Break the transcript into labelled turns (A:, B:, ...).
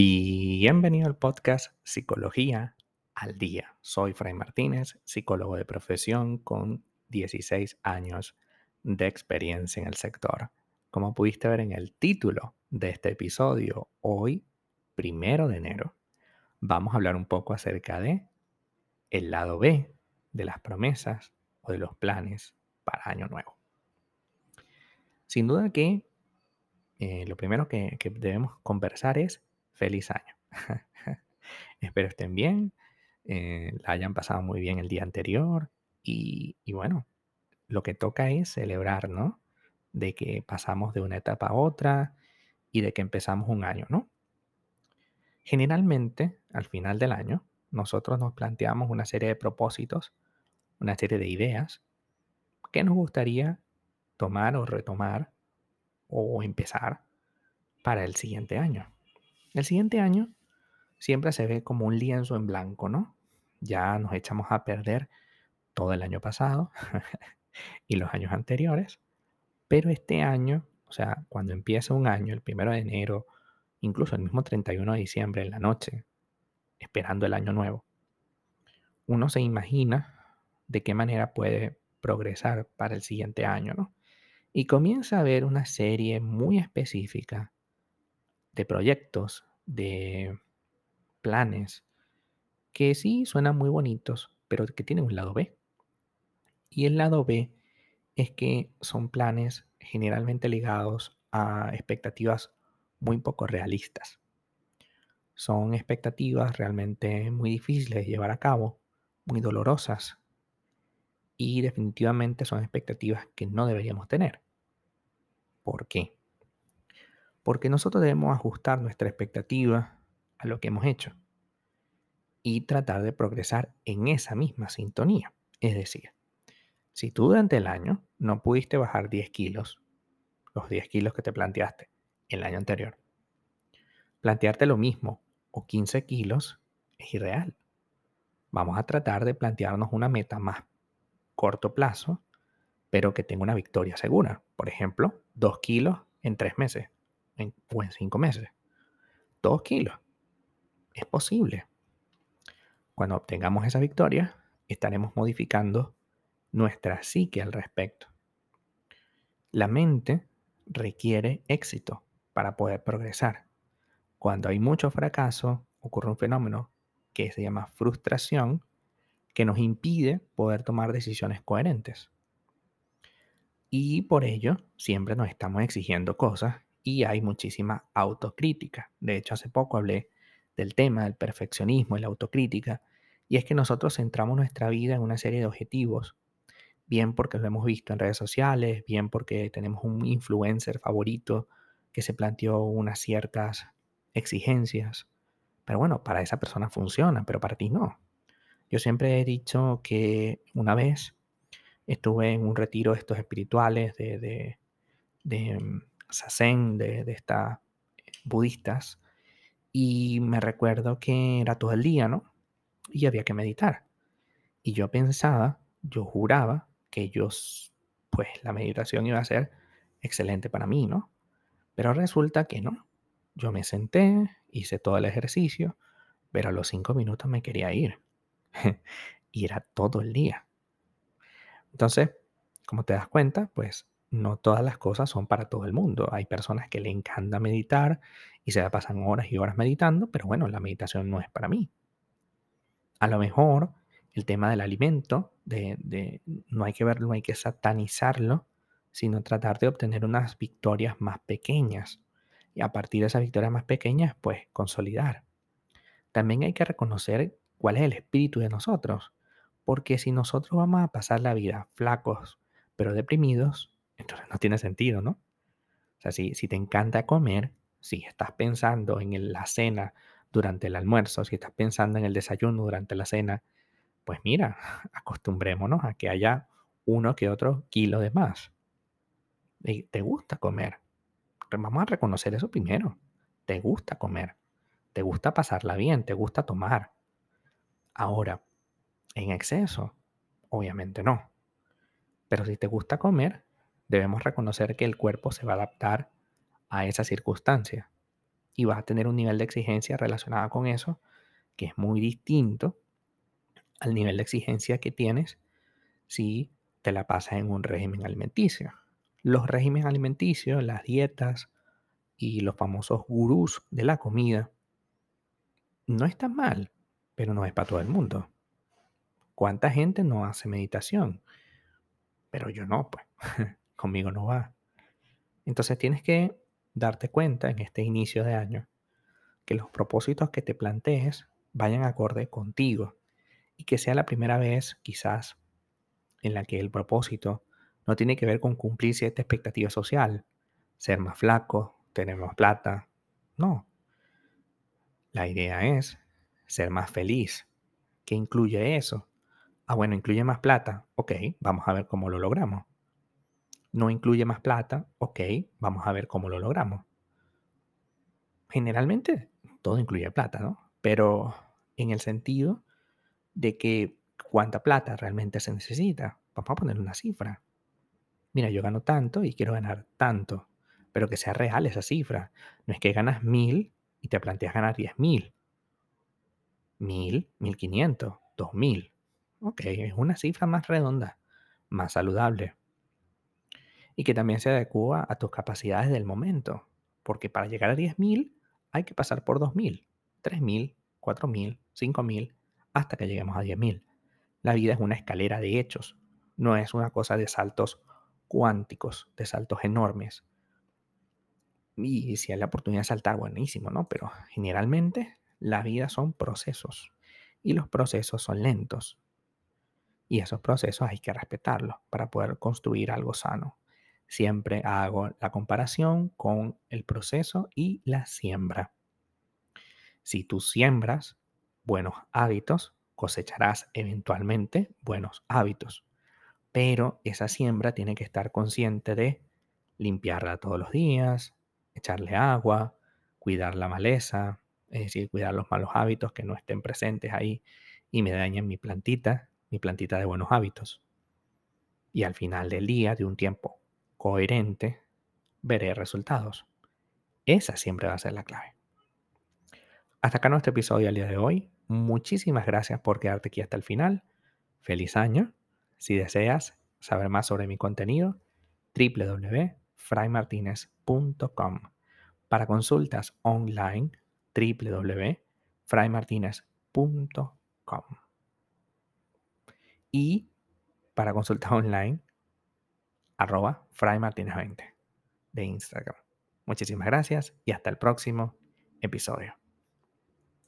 A: Bienvenido al podcast Psicología al Día. Soy Fray Martínez, psicólogo de profesión con 16 años de experiencia en el sector. Como pudiste ver en el título de este episodio, hoy, primero de enero, vamos a hablar un poco acerca de el lado B de las promesas o de los planes para Año Nuevo. Sin duda que eh, lo primero que, debemos conversar es feliz año. Espero estén bien, eh, la hayan pasado muy bien el día anterior y, y, bueno, lo que toca es celebrar, ¿no? De que pasamos de una etapa a otra y de que empezamos un año, ¿no? Generalmente, al final del año, nosotros nos planteamos una serie de propósitos, una serie de ideas que nos gustaría tomar o retomar o empezar para el siguiente año. El siguiente año siempre se ve como un lienzo en blanco, ¿no? Ya nos echamos a perder todo el año pasado y los años anteriores, pero este año, o sea, cuando empieza un año, el primero de enero, incluso el mismo 31 de diciembre en la noche, esperando el año nuevo, uno se imagina de qué manera puede progresar para el siguiente año, ¿no? Y comienza a ver una serie muy específica de proyectos, de planes, que sí suenan muy bonitos, pero que tienen un lado B. Y el lado B es que son planes generalmente ligados a expectativas muy poco realistas. Son expectativas realmente muy difíciles de llevar a cabo, muy dolorosas y definitivamente son expectativas que no deberíamos tener. ¿Por qué? Porque nosotros debemos ajustar nuestra expectativa a lo que hemos hecho y tratar de progresar en esa misma sintonía. Es decir, si tú durante el año no pudiste bajar 10 kilos, los 10 kilos que te planteaste el año anterior, plantearte lo mismo o 15 kilos es irreal. Vamos a tratar de plantearnos una meta más corto plazo, pero que tenga una victoria segura. Por ejemplo, 2 kilos en 3 meses o en 5 meses. 2 kilos. Es posible. Cuando obtengamos esa victoria, estaremos modificando nuestra psique al respecto. La mente requiere éxito para poder progresar. Cuando hay mucho fracaso, ocurre un fenómeno que se llama frustración, que nos impide poder tomar decisiones coherentes. Y por ello, siempre nos estamos exigiendo cosas y hay muchísima autocrítica. De hecho, hace poco hablé del tema del perfeccionismo y la autocrítica, y es que nosotros centramos nuestra vida en una serie de objetivos, bien porque lo hemos visto en redes sociales, bien porque tenemos un influencer favorito que se planteó unas ciertas exigencias. Pero bueno, para esa persona funciona, pero para ti no. Yo siempre he dicho que una vez estuve en un retiro de estos espirituales de, mm, sasen, de, de estas budistas, y me recuerdo que era todo el día, ¿no? Y había que meditar. Y yo pensaba, yo juraba que ellos, pues la meditación iba a ser excelente para mí, ¿no? Pero resulta que no. Yo me senté, hice todo el ejercicio, pero a los cinco minutos me quería ir. y era todo el día. Entonces, como te das cuenta, pues no todas las cosas son para todo el mundo. Hay personas que le encanta meditar y se la pasan horas y horas meditando, pero bueno, la meditación no es para mí. A lo mejor el tema del alimento, de, no hay que verlo, no hay que satanizarlo, sino tratar de obtener unas victorias más pequeñas y a partir de esas victorias más pequeñas, pues consolidar. También hay que reconocer cuál es el espíritu de nosotros, porque si nosotros vamos a pasar la vida flacos, pero deprimidos, entonces no tiene sentido, ¿no? O sea, si, si te encanta comer, si estás pensando en la cena durante el almuerzo, si estás pensando en el desayuno durante la cena, pues mira, acostumbrémonos a que haya uno que otro kilo de más. ¿Te gusta comer? vamos a reconocer eso primero. Te gusta comer, te gusta pasarla bien, te gusta tomar. Ahora, en exceso, obviamente no. Pero si te gusta comer, debemos reconocer que el cuerpo se va a adaptar a esa circunstancia. y vas a tener un nivel de exigencia relacionado con eso que es muy distinto al nivel de exigencia que tienes si te la pasas en un régimen alimenticio. Los regímenes alimenticios, las dietas y los famosos gurús de la comida no están mal, pero no es para todo el mundo. ¿Cuánta gente no hace meditación? Pero yo no, pues conmigo no va. Entonces tienes que darte cuenta en este inicio de año que los propósitos que te plantees vayan acorde contigo y que sea la primera vez quizás en la que el propósito no tiene que ver con cumplir cierta expectativa social, ser más flaco, tener más plata. No. La idea es ser más feliz. ¿Qué incluye eso? Ah, bueno, incluye más plata. Ok, vamos a ver cómo lo logramos no incluye más plata, ok, vamos a ver cómo lo logramos. Generalmente todo incluye plata, ¿no? Pero en el sentido de que cuánta plata realmente se necesita. Vamos a poner una cifra. Mira, yo gano tanto y quiero ganar tanto, pero que sea real esa cifra. No es que ganas mil y te planteas ganar diez mil. Mil, mil quinientos, dos mil. Ok, es una cifra más redonda, más saludable y que también se adecua a tus capacidades del momento. Porque para llegar a 10.000 hay que pasar por 2.000, 3.000, 4.000, 5.000, hasta que lleguemos a 10.000. La vida es una escalera de hechos, no es una cosa de saltos cuánticos, de saltos enormes. Y si hay la oportunidad de saltar, buenísimo, ¿no? Pero generalmente la vida son procesos y los procesos son lentos. Y esos procesos hay que respetarlos para poder construir algo sano siempre hago la comparación con el proceso y la siembra. Si tú siembras buenos hábitos, cosecharás eventualmente buenos hábitos. Pero esa siembra tiene que estar consciente de limpiarla todos los días, echarle agua, cuidar la maleza, es decir, cuidar los malos hábitos que no estén presentes ahí y me dañen mi plantita, mi plantita de buenos hábitos. Y al final del día, de un tiempo coherente, veré resultados. Esa siempre va a ser la clave. Hasta acá nuestro episodio al día de hoy. Muchísimas gracias por quedarte aquí hasta el final. Feliz año. Si deseas saber más sobre mi contenido, www.fraymartinez.com. Para consultas online, www.fraymartinez.com. Y para consultas online, arroba fraymartinez20 de Instagram. Muchísimas gracias y hasta el próximo episodio.